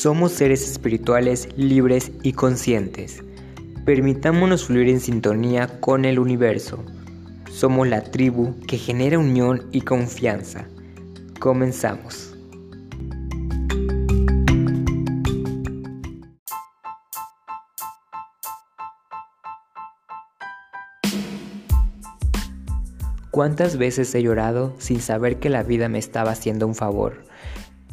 Somos seres espirituales libres y conscientes. Permitámonos fluir en sintonía con el universo. Somos la tribu que genera unión y confianza. Comenzamos. ¿Cuántas veces he llorado sin saber que la vida me estaba haciendo un favor?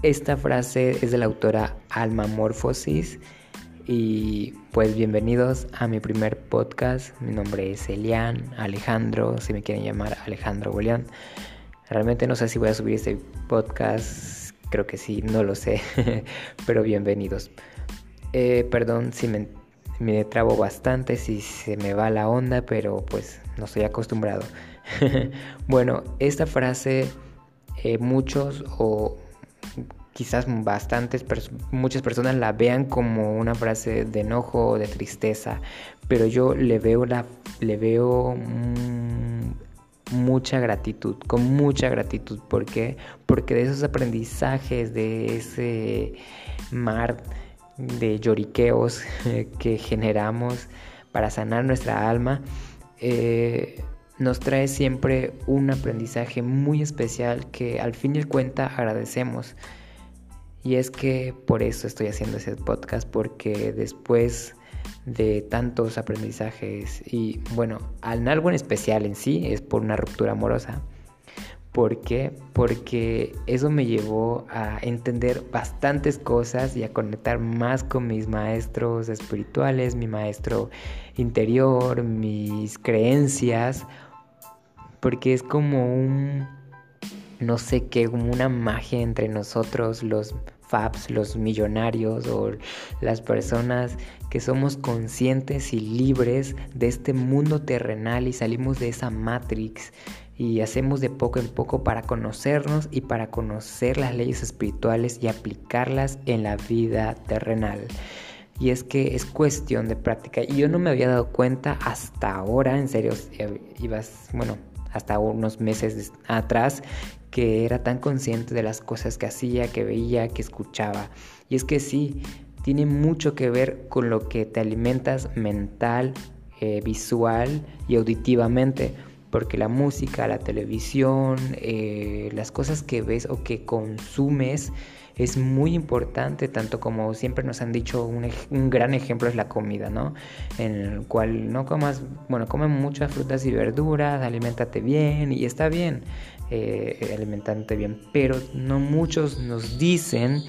Esta frase es de la autora Alma Morphosis y pues bienvenidos a mi primer podcast. Mi nombre es Elian Alejandro, si me quieren llamar Alejandro Bolián. Realmente no sé si voy a subir este podcast, creo que sí, no lo sé, pero bienvenidos. Eh, perdón si me, me trabo bastante, si se me va la onda, pero pues no estoy acostumbrado. bueno, esta frase eh, muchos o quizás bastantes, muchas personas la vean como una frase de enojo o de tristeza, pero yo le veo, la, le veo mm, mucha gratitud, con mucha gratitud. ¿Por qué? Porque de esos aprendizajes, de ese mar de lloriqueos que generamos para sanar nuestra alma, eh, nos trae siempre un aprendizaje muy especial que al fin y al cuenta agradecemos. Y es que por eso estoy haciendo ese podcast, porque después de tantos aprendizajes y bueno, algo en especial en sí es por una ruptura amorosa. ¿Por qué? Porque eso me llevó a entender bastantes cosas y a conectar más con mis maestros espirituales, mi maestro interior, mis creencias, porque es como un, no sé qué, como una magia entre nosotros, los Los millonarios o las personas que somos conscientes y libres de este mundo terrenal y salimos de esa matrix y hacemos de poco en poco para conocernos y para conocer las leyes espirituales y aplicarlas en la vida terrenal. Y es que es cuestión de práctica. Y yo no me había dado cuenta hasta ahora, en serio, ibas, bueno, hasta unos meses atrás, que era tan consciente de las cosas que hacía, que veía, que escuchaba. Y es que sí, tiene mucho que ver con lo que te alimentas mental, eh, visual y auditivamente. Porque la música, la televisión, eh, las cosas que ves o que consumes es muy importante, tanto como siempre nos han dicho, un, gran ejemplo es la comida, ¿no? En el cual no comas, bueno, come muchas frutas y verduras, alimentate bien y está bien eh, alimentarte bien, pero no muchos nos dicen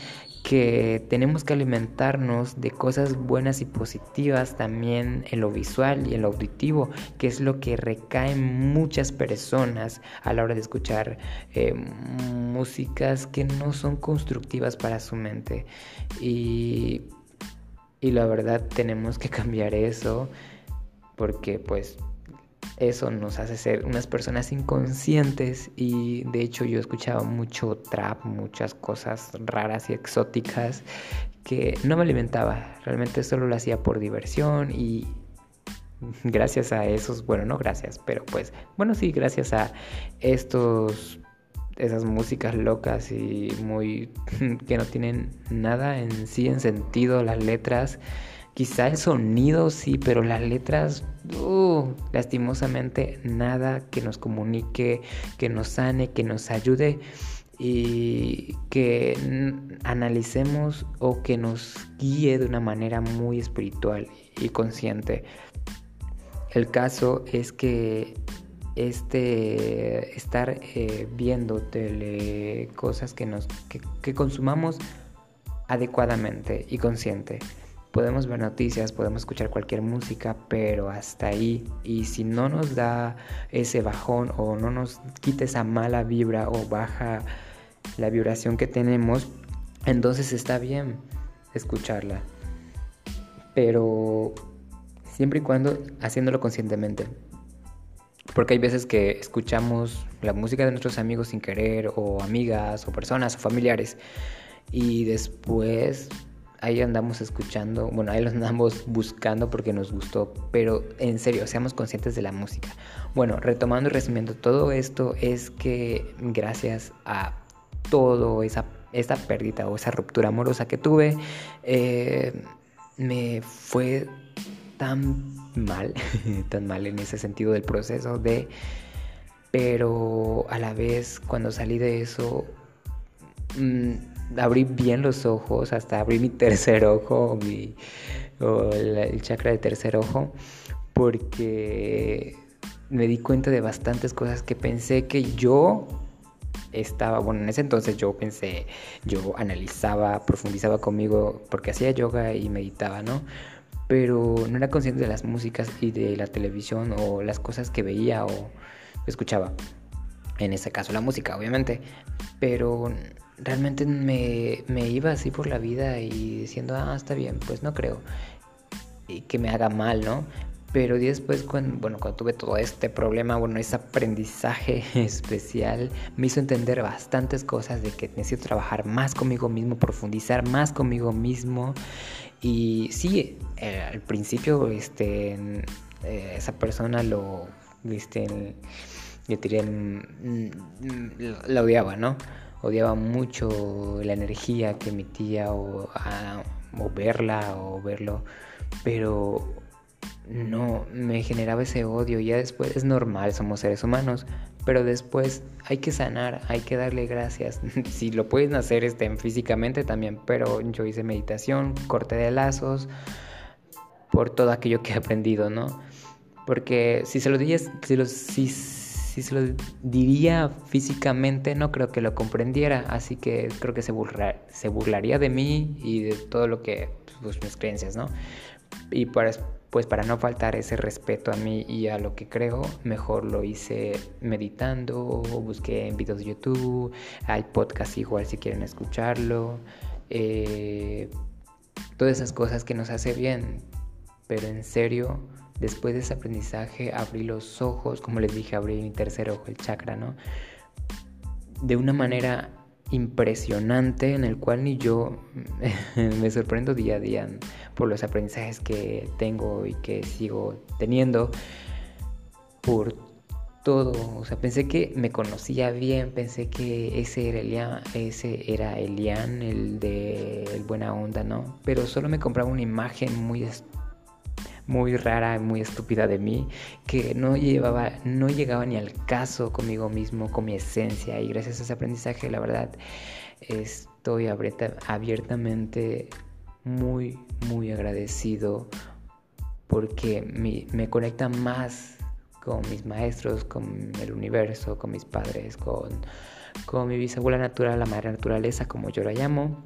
que tenemos que alimentarnos de cosas buenas y positivas también en lo visual y en lo auditivo, que es lo que recaen muchas personas a la hora de escuchar eh, músicas que no son constructivas para su mente. Y, y la verdad tenemos que cambiar eso porque pues eso nos hace ser unas personas inconscientes y de hecho yo escuchaba mucho trap, muchas cosas raras y exóticas que no me alimentaba, realmente solo lo hacía por diversión y gracias a esos, bueno, no gracias, pero pues, bueno, sí, gracias a estos esas músicas locas y muy que no tienen nada en sí en sentido las letras Quizá el sonido sí, pero las letras, uh, lastimosamente, nada que nos comunique, que nos sane, que nos ayude y que analicemos o que nos guíe de una manera muy espiritual y consciente. El caso es que este estar eh, viendo tele, cosas que nos que consumamos adecuadamente y consciente podemos ver noticias, podemos escuchar cualquier música, pero hasta ahí. Y si no nos da ese bajón o no nos quita esa mala vibra o baja la vibración que tenemos, entonces está bien escucharla. Pero siempre y cuando haciéndolo conscientemente. Porque hay veces que escuchamos la música de nuestros amigos sin querer, o amigas, o personas, o familiares, y después ahí andamos escuchando, bueno, ahí lo andamos buscando porque nos gustó, pero en serio, seamos conscientes de la música. Bueno, retomando y resumiendo todo esto es que gracias a todo esa esta pérdida o esa ruptura amorosa que tuve eh, me fue tan mal, tan mal en ese sentido del proceso de, pero a la vez cuando salí de eso, mm, abrí bien los ojos, hasta abrí mi tercer ojo, mi, o el chakra de tercer ojo, porque me di cuenta de bastantes cosas que pensé que yo estaba, bueno, en ese entonces yo pensé, yo analizaba, profundizaba conmigo, porque hacía yoga y meditaba, ¿no? Pero no era consciente de las músicas y de la televisión o las cosas que veía o escuchaba. En ese caso la música, obviamente. Pero realmente me, me iba así por la vida y diciendo, ah, está bien, pues no creo y que me haga mal, ¿no? Pero después, cuando, bueno, cuando tuve todo este problema, bueno, ese aprendizaje especial me hizo entender bastantes cosas de que necesito trabajar más conmigo mismo, profundizar más conmigo mismo. Y sí, eh, al principio, este, eh, esa persona lo, este, yo mm, la odiaba, ¿no? Odiaba mucho la energía que emitía o, o verla o verlo, pero no me generaba ese odio. Ya después es normal, somos seres humanos, pero después hay que sanar, hay que darle gracias. si lo pueden hacer estén físicamente también, pero yo hice meditación, corte de lazos, por todo aquello que he aprendido, ¿no? Porque si se lo dirías, si, lo, si, si se lo diría físicamente, no creo que lo comprendiera, así que creo que se, se burlaría de mí y de todo lo que, pues mis creencias, ¿no? Y para pues para no faltar ese respeto a mí y a lo que creo, mejor lo hice meditando, busqué en videos de YouTube, hay podcasts igual si quieren escucharlo, eh, todas esas cosas que nos hace bien, pero en serio, después de ese aprendizaje abrí los ojos, como les dije, abrí mi tercer ojo, el chakra, ¿no? De una manera impresionante en el cual ni yo me sorprendo día a día por los aprendizajes que tengo y que sigo teniendo por todo, o sea, pensé que me conocía bien, pensé que ese era Elian, ese era Elian, el de el buena onda, ¿no? Pero solo me compraba una imagen muy muy rara, muy estúpida de mí, que no llevaba, no llegaba ni al caso conmigo mismo, con mi esencia. Y gracias a ese aprendizaje, la verdad, estoy abiertamente muy, muy agradecido porque me, me conecta más con mis maestros, con el universo, con mis padres, con, con mi bisabuela natural, la madre naturaleza, como yo la llamo,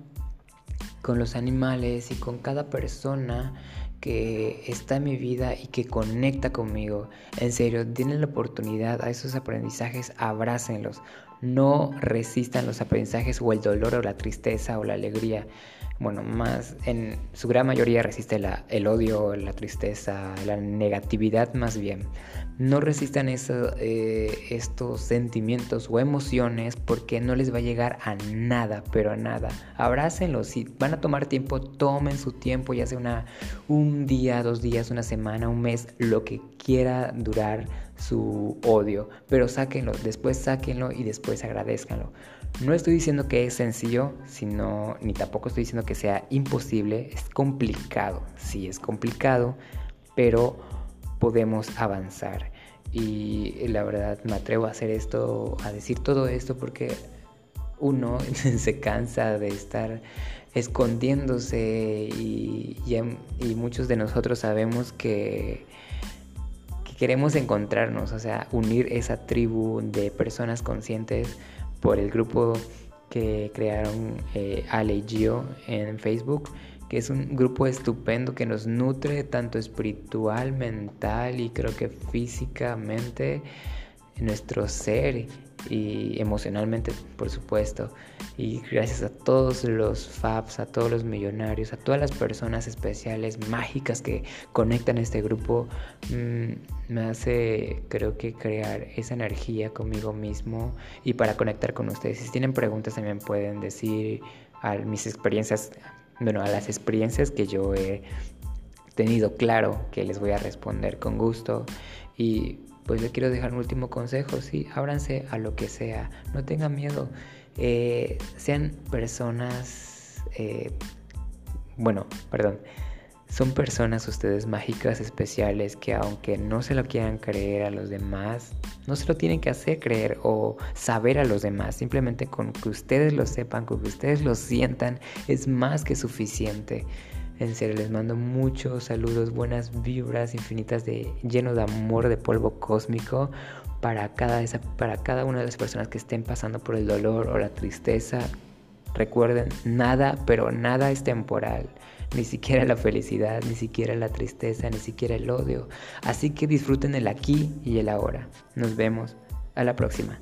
con los animales y con cada persona que está en mi vida y que conecta conmigo. En serio, tienen la oportunidad a esos aprendizajes, abrácenlos. No resistan los aprendizajes o el dolor o la tristeza o la alegría bueno, más en su gran mayoría resiste el odio, la tristeza, la negatividad más bien. No resistan eso, eh, estos sentimientos o emociones porque no les va a llegar a nada, pero a nada. Abrácenlos, si van a tomar tiempo, tomen su tiempo, ya sea una, un día, dos días, una semana, un mes, lo que quiera durar su odio, pero sáquenlo, después sáquenlo y después agradezcanlo. No estoy diciendo que es sencillo, sino ni tampoco estoy diciendo que sea imposible, es complicado, sí es complicado, pero podemos avanzar. Y la verdad me atrevo a hacer esto, a decir todo esto porque uno se cansa de estar escondiéndose y, y, muchos de nosotros sabemos que, que, queremos encontrarnos, o sea, unir esa tribu de personas conscientes por el grupo que crearon eh, Ale Gio en Facebook, que es un grupo estupendo que nos nutre tanto espiritual, mental y creo que físicamente nuestro ser y emocionalmente, por supuesto. Y gracias a todos los FABs, a todos los millonarios, a todas las personas especiales, mágicas que conectan este grupo, mm, me hace, creo que, crear esa energía conmigo mismo y para conectar con ustedes. Si tienen preguntas también pueden decir a mis experiencias, bueno, a las experiencias que yo he tenido claro que les voy a responder con gusto y pues le quiero dejar un último consejo, sí, ábranse a lo que sea, no tengan miedo, eh, sean personas, eh, bueno, perdón, son personas ustedes mágicas, especiales, que aunque no se lo quieran creer a los demás, no se lo tienen que hacer creer o saber a los demás. Simplemente con que ustedes lo sepan, con que ustedes lo sientan, es más que suficiente. En serio, les mando muchos saludos, buenas vibras infinitas de lleno de amor, de polvo cósmico para cada, esa, para cada una de las personas que estén pasando por el dolor o la tristeza. Recuerden, nada, pero nada es temporal ni siquiera la felicidad, ni siquiera la tristeza, ni siquiera el odio. Así que disfruten el aquí y el ahora. Nos vemos. A la próxima.